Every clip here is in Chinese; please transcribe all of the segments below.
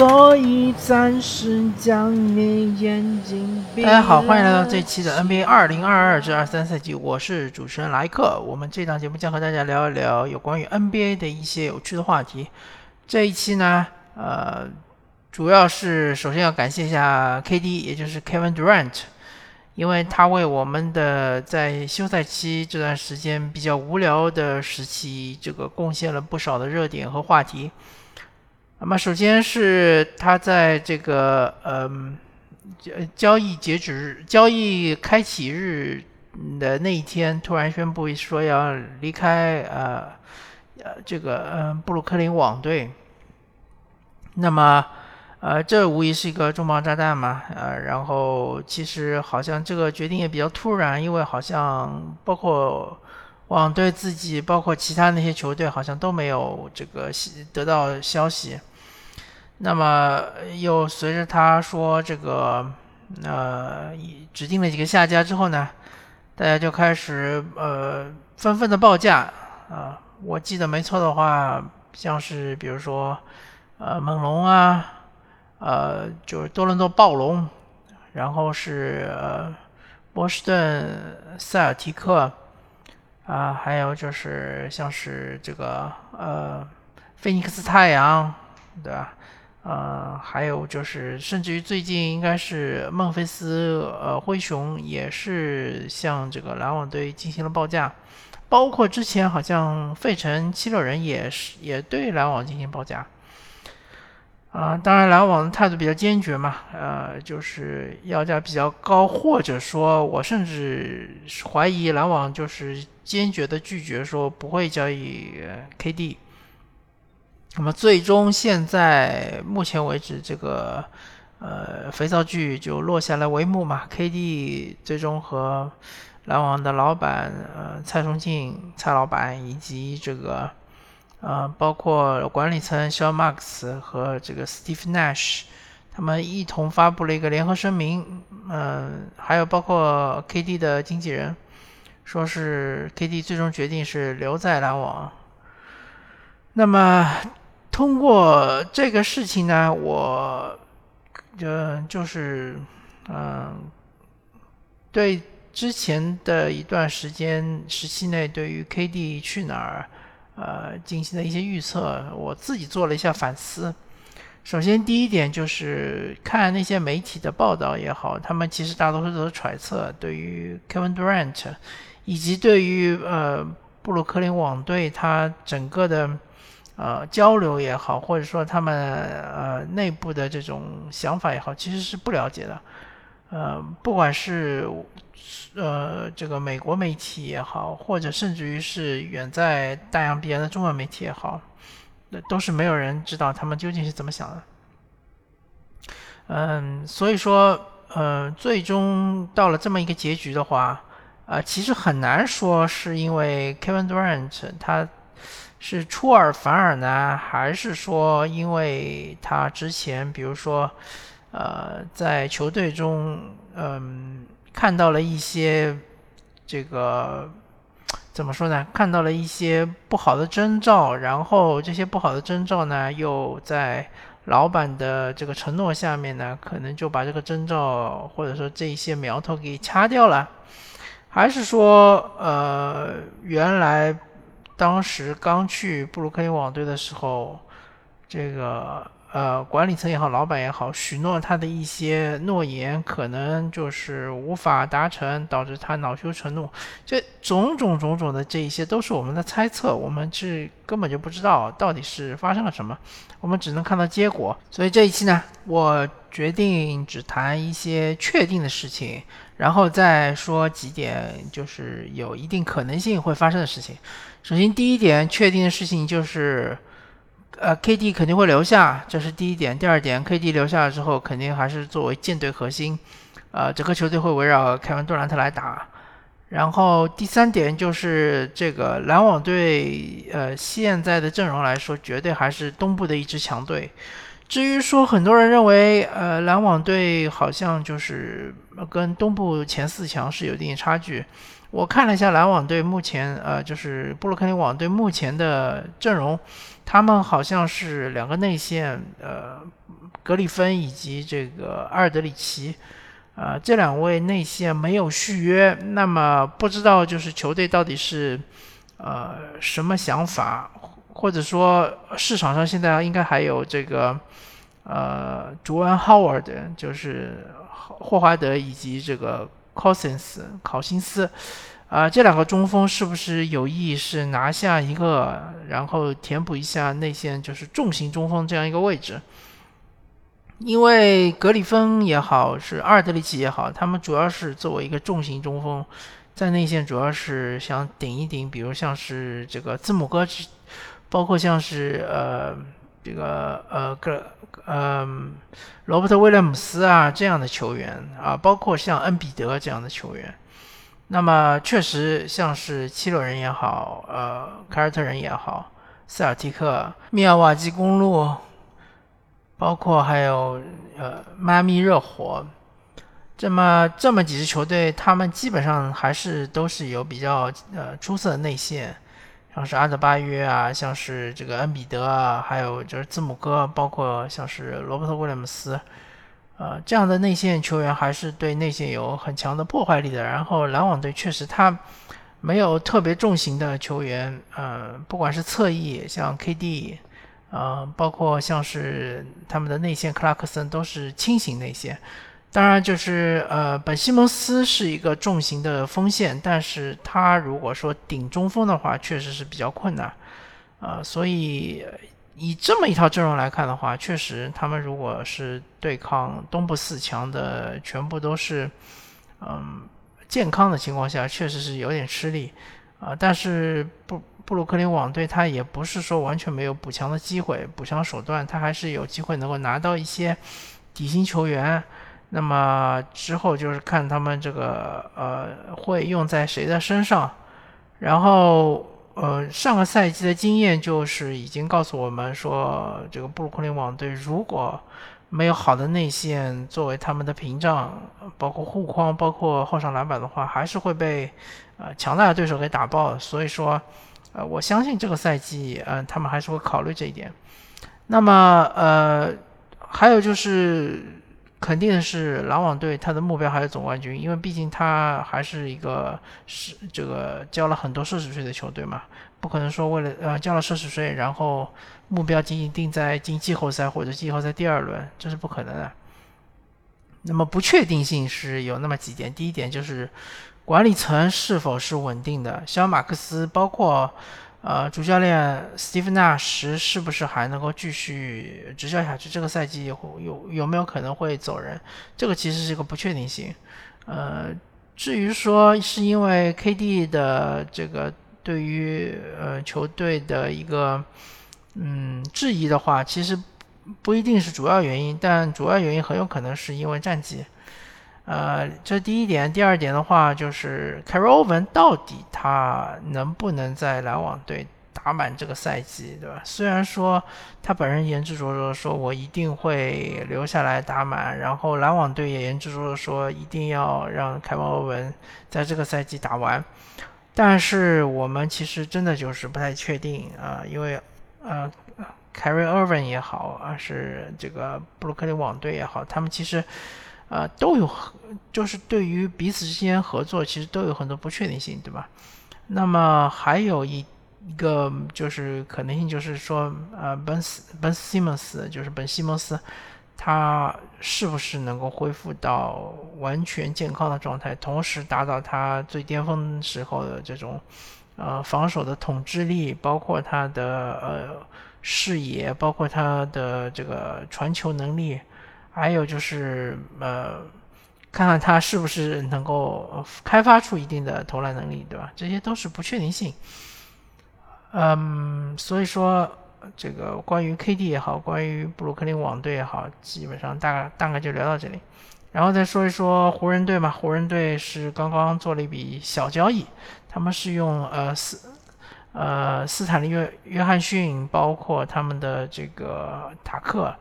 所以暂时将你眼睛闭。大家好，欢迎来到这期的 NBA 二零二二至二三赛季，我是主持人莱克。我们这档节目将和大家聊一聊有关于 NBA 的一些有趣的话题。这一期呢，呃，主要是首先要感谢一下 KD，也就是 Kevin Durant，因为他为我们的在休赛期这段时间比较无聊的时期，这个贡献了不少的热点和话题。那么，首先是他在这个嗯交交易截止日、交易开启日的那一天，突然宣布说要离开呃呃这个嗯布鲁克林网队。那么，呃，这无疑是一个重磅炸弹嘛？呃，然后其实好像这个决定也比较突然，因为好像包括。网队自己，包括其他那些球队，好像都没有这个得到消息。那么又随着他说这个，呃，指定了几个下家之后呢，大家就开始呃纷纷的报价啊。我记得没错的话，像是比如说呃猛龙啊，呃就是多伦多暴龙，然后是呃波士顿塞尔提克。啊，还有就是像是这个呃，菲尼克斯太阳，对吧？呃，还有就是甚至于最近应该是孟菲斯呃灰熊也是向这个篮网队进行了报价，包括之前好像费城七六人也是也对篮网进行报价。啊，当然篮网的态度比较坚决嘛，呃，就是要价比较高，或者说我甚至怀疑篮网就是坚决的拒绝说不会交易 KD。那么最终现在目前为止，这个呃肥皂剧就落下了帷幕嘛，KD 最终和篮网的老板呃蔡崇信蔡老板以及这个。呃，包括管理层 Shawn Marks 和这个 Steve Nash，他们一同发布了一个联合声明。嗯，还有包括 KD 的经纪人，说是 KD 最终决定是留在篮网。那么通过这个事情呢，我呃就是嗯，对之前的一段时间时期内，对于 KD 去哪儿。呃，进行的一些预测，我自己做了一下反思。首先，第一点就是看那些媒体的报道也好，他们其实大多数都是揣测，对于 Kevin Durant 以及对于呃布鲁克林网队他整个的呃交流也好，或者说他们呃内部的这种想法也好，其实是不了解的。呃，不管是呃这个美国媒体也好，或者甚至于是远在大洋彼岸的中文媒体也好，那都是没有人知道他们究竟是怎么想的。嗯，所以说，呃，最终到了这么一个结局的话，啊，其实很难说是因为 Kevin Durant 他是出尔反尔呢，还是说因为他之前比如说。呃，在球队中，嗯，看到了一些这个怎么说呢？看到了一些不好的征兆，然后这些不好的征兆呢，又在老板的这个承诺下面呢，可能就把这个征兆或者说这一些苗头给掐掉了，还是说，呃，原来当时刚去布鲁克林网队的时候，这个。呃，管理层也好，老板也好，许诺他的一些诺言，可能就是无法达成，导致他恼羞成怒。这种种种种的这一些，都是我们的猜测，我们是根本就不知道到底是发生了什么，我们只能看到结果。所以这一期呢，我决定只谈一些确定的事情，然后再说几点就是有一定可能性会发生的事情。首先，第一点确定的事情就是。呃，KD 肯定会留下，这是第一点。第二点，KD 留下了之后，肯定还是作为舰队核心，呃，整个球队会围绕凯文杜兰特来打。然后第三点就是这个篮网队，呃，现在的阵容来说，绝对还是东部的一支强队。至于说很多人认为，呃，篮网队好像就是跟东部前四强是有一定差距。我看了一下篮网队目前，呃，就是布鲁克林网队目前的阵容。他们好像是两个内线，呃，格里芬以及这个阿尔德里奇，呃，这两位内线没有续约，那么不知道就是球队到底是呃什么想法，或者说市场上现在应该还有这个呃朱安 Howard，就是霍华德以及这个 Cousins 考辛斯。啊，这两个中锋是不是有意是拿下一个，然后填补一下内线，就是重型中锋这样一个位置？因为格里芬也好，是阿尔德里奇也好，他们主要是作为一个重型中锋，在内线主要是想顶一顶，比如像是这个字母哥，包括像是呃这个呃个呃罗伯特威廉姆斯啊这样的球员啊，包括像恩比德这样的球员。那么确实像是七六人也好，呃，凯尔特人也好，塞尔提克、密尔瓦基公路，包括还有呃迈阿密热火，这么这么几支球队，他们基本上还是都是有比较呃出色的内线，像是阿德巴约啊，像是这个恩比德啊，还有就是字母哥，包括像是罗伯特威廉姆斯。呃，这样的内线球员还是对内线有很强的破坏力的。然后篮网队确实他没有特别重型的球员，呃，不管是侧翼像 KD，呃，包括像是他们的内线克拉克森都是轻型内线。当然，就是呃，本西蒙斯是一个重型的锋线，但是他如果说顶中锋的话，确实是比较困难。呃，所以。以这么一套阵容来看的话，确实，他们如果是对抗东部四强的，全部都是嗯健康的情况下，确实是有点吃力啊。但是布布鲁克林网队他也不是说完全没有补强的机会，补强手段他还是有机会能够拿到一些底薪球员。那么之后就是看他们这个呃会用在谁的身上，然后。呃，上个赛季的经验就是已经告诉我们说，这个布鲁克林网队如果没有好的内线作为他们的屏障，包括护框，包括后场篮板的话，还是会被呃强大的对手给打爆。所以说，呃，我相信这个赛季，嗯，他们还是会考虑这一点。那么，呃，还有就是。肯定的是，篮网队他的目标还是总冠军，因为毕竟他还是一个是这个交了很多奢侈税的球队嘛，不可能说为了呃交了奢侈税，然后目标仅仅定在进季后赛或者季后赛第二轮，这是不可能的。那么不确定性是有那么几点，第一点就是管理层是否是稳定的，像马克思包括。呃，主教练斯蒂芬纳什是不是还能够继续执教下去？这个赛季有有有没有可能会走人？这个其实是一个不确定性。呃，至于说是因为 KD 的这个对于呃球队的一个嗯质疑的话，其实不一定是主要原因，但主要原因很有可能是因为战绩。呃，这第一点，第二点的话，就是凯瑞欧文到底他能不能在篮网队打满这个赛季，对吧？虽然说他本人言之灼灼说，我一定会留下来打满，然后篮网队也言之灼灼说，一定要让凯瑞欧文在这个赛季打完，但是我们其实真的就是不太确定啊，因为呃，凯瑞欧文也好，啊是这个布鲁克林网队也好，他们其实。啊，都有，就是对于彼此之间合作，其实都有很多不确定性，对吧？那么还有一一个就是可能性，就是说，呃，本斯本西蒙斯，就是本西蒙斯，他是不是能够恢复到完全健康的状态，同时达到他最巅峰时候的这种，呃，防守的统治力，包括他的呃视野，包括他的这个传球能力。还有就是，呃，看看他是不是能够开发出一定的投篮能力，对吧？这些都是不确定性。嗯，所以说，这个关于 KD 也好，关于布鲁克林网队也好，基本上大概大概就聊到这里。然后再说一说湖人队嘛，湖人队是刚刚做了一笔小交易，他们是用呃斯呃斯坦利约约翰逊，包括他们的这个塔克，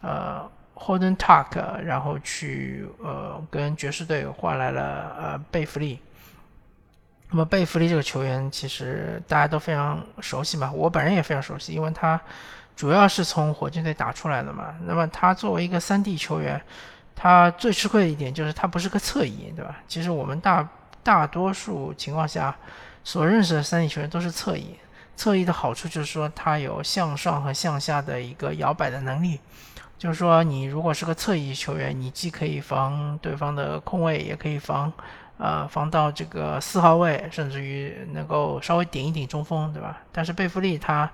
呃。Holden Tuck，然后去呃跟爵士队换来了呃贝弗利。那么贝弗利这个球员其实大家都非常熟悉嘛，我本人也非常熟悉，因为他主要是从火箭队打出来的嘛。那么他作为一个三 D 球员，他最吃亏的一点就是他不是个侧翼，对吧？其实我们大大多数情况下所认识的三 D 球员都是侧翼。侧翼的好处就是说，他有向上和向下的一个摇摆的能力。就是说，你如果是个侧翼球员，你既可以防对方的空位，也可以防，呃，防到这个四号位，甚至于能够稍微顶一顶中锋，对吧？但是贝弗利他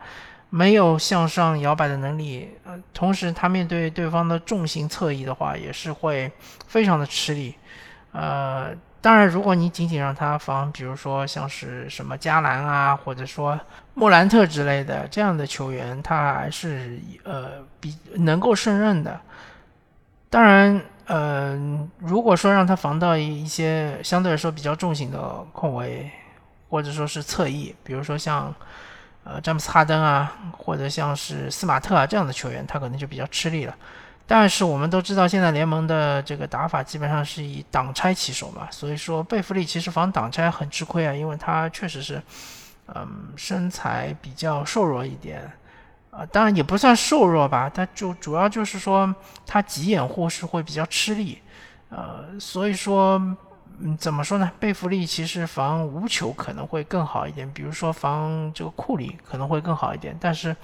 没有向上摇摆的能力，呃，同时他面对对方的重型侧翼的话，也是会非常的吃力，呃。当然，如果你仅仅让他防，比如说像是什么加兰啊，或者说莫兰特之类的这样的球员，他还是呃比能够胜任的。当然，呃，如果说让他防到一些相对来说比较重型的控卫，或者说是侧翼，比如说像呃詹姆斯哈登啊，或者像是斯马特啊这样的球员，他可能就比较吃力了。但是我们都知道，现在联盟的这个打法基本上是以挡拆起手嘛，所以说贝弗利其实防挡拆很吃亏啊，因为他确实是，嗯，身材比较瘦弱一点，啊，当然也不算瘦弱吧，他就主要就是说他急掩护是会比较吃力，呃，所以说，嗯，怎么说呢？贝弗利其实防无球可能会更好一点，比如说防这个库里可能会更好一点，但是。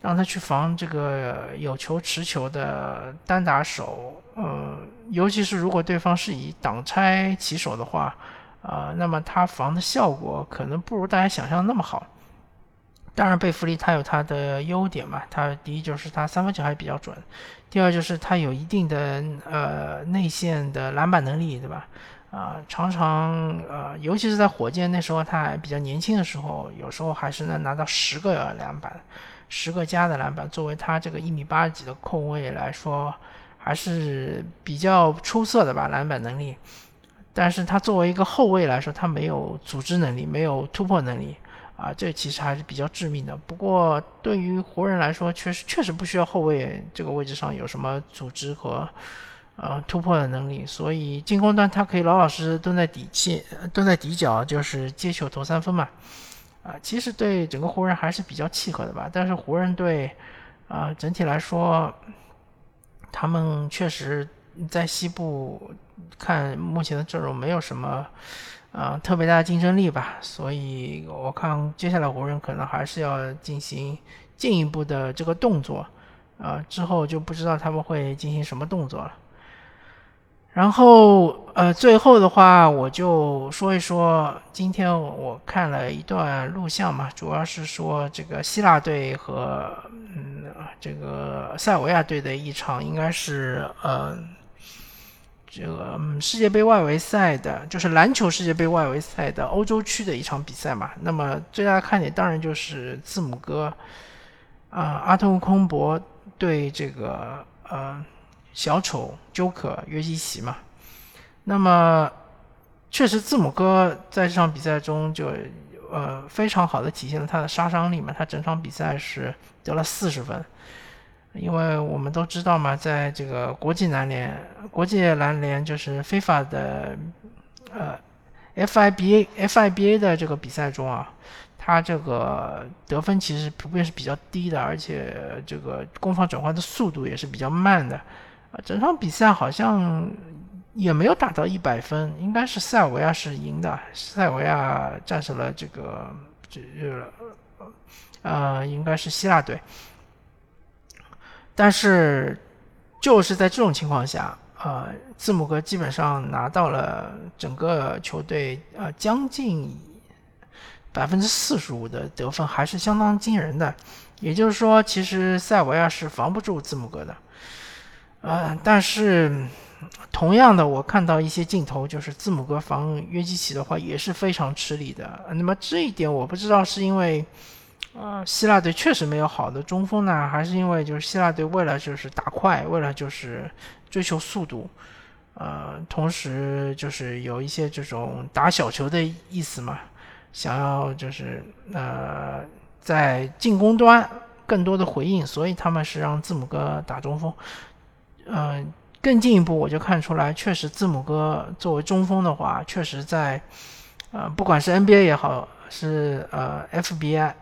让他去防这个有球持球的单打手，呃，尤其是如果对方是以挡拆起手的话，啊，那么他防的效果可能不如大家想象那么好。当然，贝弗利他有他的优点嘛，他第一就是他三分球还比较准，第二就是他有一定的呃内线的篮板能力，对吧？啊，常常呃，尤其是在火箭那时候他还比较年轻的时候，有时候还是能拿到十个篮板。十个加的篮板，作为他这个一米八几的控卫来说，还是比较出色的吧，篮板能力。但是他作为一个后卫来说，他没有组织能力，没有突破能力啊，这其实还是比较致命的。不过对于湖人来说，确实确实不需要后卫这个位置上有什么组织和呃突破的能力，所以进攻端他可以老老实实蹲在底线，蹲在底角，就是接球投三分嘛。啊，其实对整个湖人还是比较契合的吧。但是湖人队，啊，整体来说，他们确实在西部看目前的阵容没有什么，啊，特别大的竞争力吧。所以我看接下来湖人可能还是要进行进一步的这个动作，啊，之后就不知道他们会进行什么动作了。然后，呃，最后的话，我就说一说今天我看了一段录像嘛，主要是说这个希腊队和嗯这个塞尔维亚队的一场，应该是呃这个世界杯外围赛的，就是篮球世界杯外围赛的欧洲区的一场比赛嘛。那么最大的看点当然就是字母哥啊，阿特空博对这个呃。小丑 Joker 约基奇嘛，那么确实字母哥在这场比赛中就呃非常好的体现了他的杀伤力嘛，他整场比赛是得了四十分，因为我们都知道嘛，在这个国际篮联、国际篮联就是非法的呃 FIBA FIBA 的这个比赛中啊，他这个得分其实普遍是比较低的，而且这个攻防转换的速度也是比较慢的。啊，整场比赛好像也没有打到一百分，应该是塞尔维亚是赢的，塞尔维亚战胜了这个这呃，应该是希腊队。但是就是在这种情况下，呃，字母哥基本上拿到了整个球队呃将近百分之四十五的得分，还是相当惊人的。也就是说，其实塞尔维亚是防不住字母哥的。呃，但是同样的，我看到一些镜头，就是字母哥防约基奇的话也是非常吃力的。那么这一点我不知道是因为，呃，希腊队确实没有好的中锋呢，还是因为就是希腊队为了就是打快，为了就是追求速度，呃，同时就是有一些这种打小球的意思嘛，想要就是呃在进攻端更多的回应，所以他们是让字母哥打中锋。嗯，更进一步，我就看出来，确实字母哥作为中锋的话，确实在，呃，不管是 NBA 也好，是呃 FBA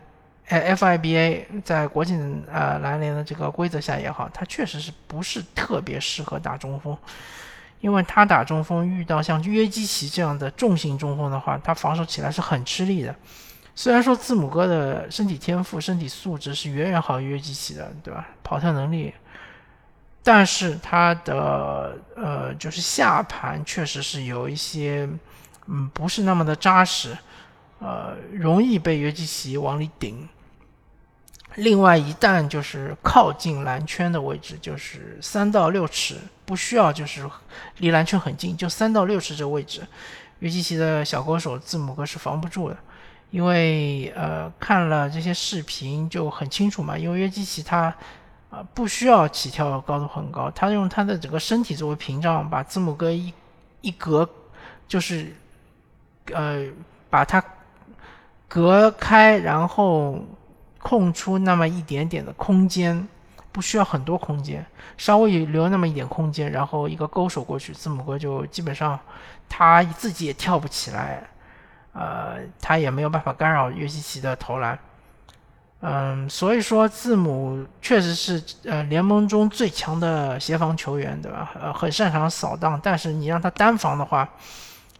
FIBA 在国际呃篮联的这个规则下也好，他确实是不是特别适合打中锋，因为他打中锋遇到像约基奇这样的重型中锋的话，他防守起来是很吃力的。虽然说字母哥的身体天赋、身体素质是远远好于约基奇的，对吧？跑跳能力，但是他的呃就是下盘确实是有一些嗯不是那么的扎实，呃容易被约基奇往里顶。另外，一旦就是靠近篮圈的位置，就是三到六尺，不需要就是离篮圈很近，就三到六尺这位置，约基奇的小勾手字母哥是防不住的。因为呃看了这些视频就很清楚嘛，因为约基奇他不需要起跳高度很高，他用他的整个身体作为屏障，把字母哥一一隔，就是呃把他隔开，然后。空出那么一点点的空间，不需要很多空间，稍微留那么一点空间，然后一个勾手过去，字母哥就基本上他自己也跳不起来，呃，他也没有办法干扰约基奇的投篮，嗯，所以说字母确实是呃联盟中最强的协防球员，对吧？呃，很擅长扫荡，但是你让他单防的话，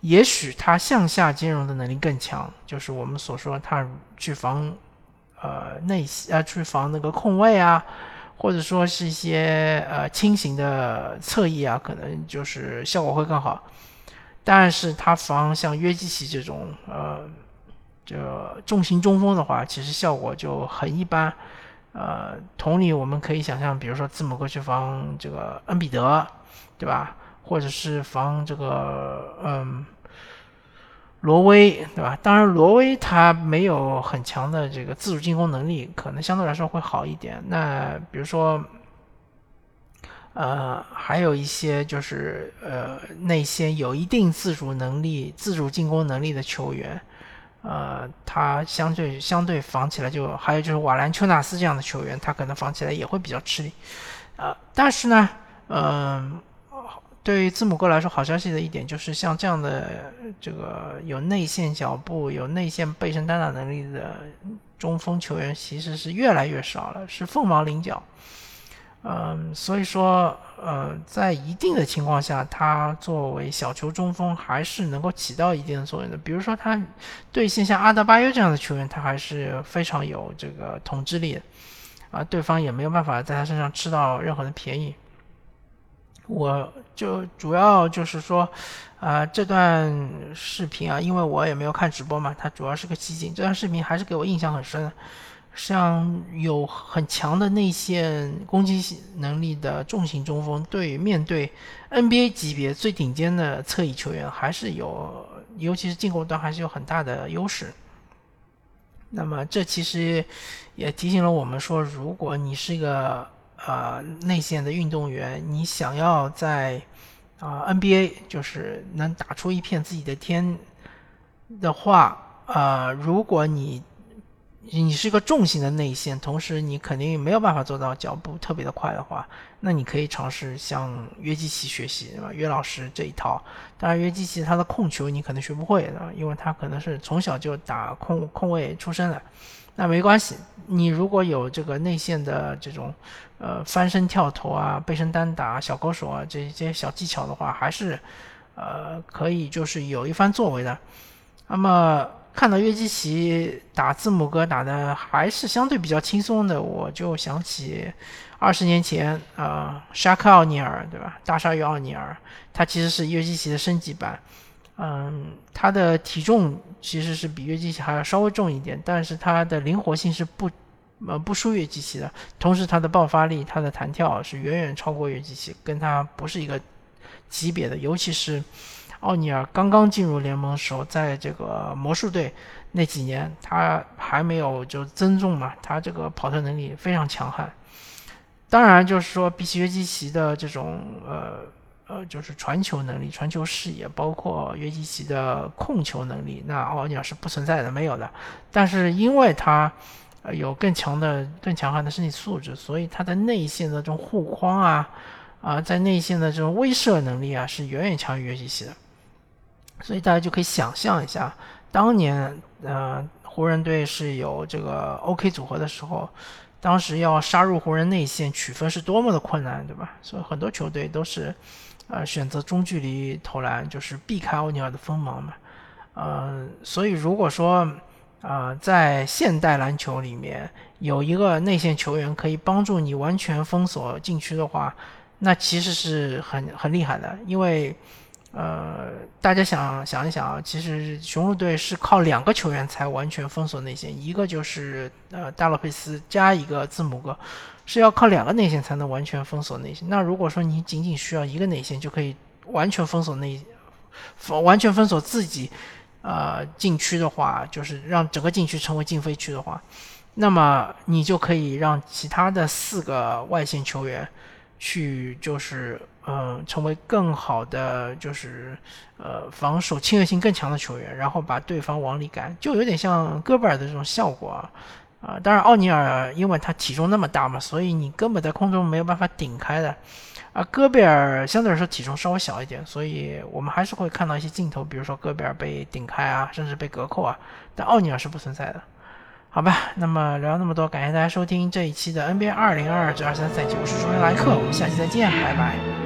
也许他向下兼容的能力更强，就是我们所说他去防。呃，内呃去防那个空位啊，或者说是一些呃轻型的侧翼啊，可能就是效果会更好。但是他防像约基奇这种呃这重型中锋的话，其实效果就很一般。呃，同理，我们可以想象，比如说字母哥去防这个恩比德，对吧？或者是防这个嗯。罗威，对吧？当然，罗威他没有很强的这个自主进攻能力，可能相对来说会好一点。那比如说，呃，还有一些就是呃那些有一定自主能力、自主进攻能力的球员，呃，他相对相对防起来就还有就是瓦兰丘纳斯这样的球员，他可能防起来也会比较吃力。呃，但是呢，嗯。对于字母哥来说，好消息的一点就是，像这样的这个有内线脚步、有内线背身单打能力的中锋球员，其实是越来越少了，是凤毛麟角。嗯，所以说，呃，在一定的情况下，他作为小球中锋还是能够起到一定的作用的。比如说，他对线像阿德巴约这样的球员，他还是非常有这个统治力的，啊，对方也没有办法在他身上吃到任何的便宜。我就主要就是说，啊，这段视频啊，因为我也没有看直播嘛，它主要是个集锦。这段视频还是给我印象很深，像有很强的内线攻击能力的重型中锋，对面对 NBA 级别最顶尖的侧翼球员，还是有，尤其是进攻端还是有很大的优势。那么这其实也提醒了我们说，如果你是一个。呃，内线的运动员，你想要在啊 NBA 就是能打出一片自己的天的话，呃，如果你你是一个重型的内线，同时你肯定没有办法做到脚步特别的快的话，那你可以尝试向约基奇学习，对吧？约老师这一套。当然，约基奇他的控球你可能学不会的，因为他可能是从小就打控控卫出身的。那没关系，你如果有这个内线的这种，呃，翻身跳投啊、背身单打、小勾手啊这些小技巧的话，还是，呃，可以就是有一番作为的。那么看到约基奇打字母哥打的还是相对比较轻松的，我就想起二十年前啊，沙克奥尼尔对吧？大鲨鱼奥尼尔，他其实是约基奇的升级版。嗯，他的体重其实是比约基奇还要稍微重一点，但是他的灵活性是不，呃，不输约基奇的。同时，他的爆发力、他的弹跳是远远超过约基奇，跟他不是一个级别的。尤其是奥尼尔刚刚进入联盟的时候，在这个魔术队那几年，他还没有就增重嘛，他这个跑跳能力非常强悍。当然，就是说比起约基奇的这种呃。呃，就是传球能力、传球视野，包括约基奇的控球能力，那奥尼尔是不存在的，没有的。但是因为他有更强的、更强悍的身体素质，所以他的内线的这种护框啊，啊，在内线的这种威慑能力啊，是远远强于约基奇的。所以大家就可以想象一下，当年呃湖人队是有这个 OK 组合的时候，当时要杀入湖人内线取分是多么的困难，对吧？所以很多球队都是，呃，选择中距离投篮，就是避开奥尼尔的锋芒嘛。呃，所以如果说，啊，在现代篮球里面有一个内线球员可以帮助你完全封锁禁区的话，那其实是很很厉害的，因为。呃，大家想想一想啊，其实雄鹿队是靠两个球员才完全封锁内线，一个就是呃大洛佩斯加一个字母哥，是要靠两个内线才能完全封锁内线。那如果说你仅仅需要一个内线就可以完全封锁内，完全封锁自己呃禁区的话，就是让整个禁区成为禁飞区的话，那么你就可以让其他的四个外线球员去就是。嗯，成为更好的就是呃防守侵略性更强的球员，然后把对方往里赶，就有点像戈贝尔的这种效果啊。啊，当然奥尼尔因为他体重那么大嘛，所以你根本在空中没有办法顶开的。啊，戈贝尔相对来说体重稍微小一点，所以我们还是会看到一些镜头，比如说戈贝尔被顶开啊，甚至被隔扣啊，但奥尼尔是不存在的。好吧，那么聊那么多，感谢大家收听这一期的 NBA 二零二二至二三赛季，我是朱元莱克，我们下期再见，拜拜。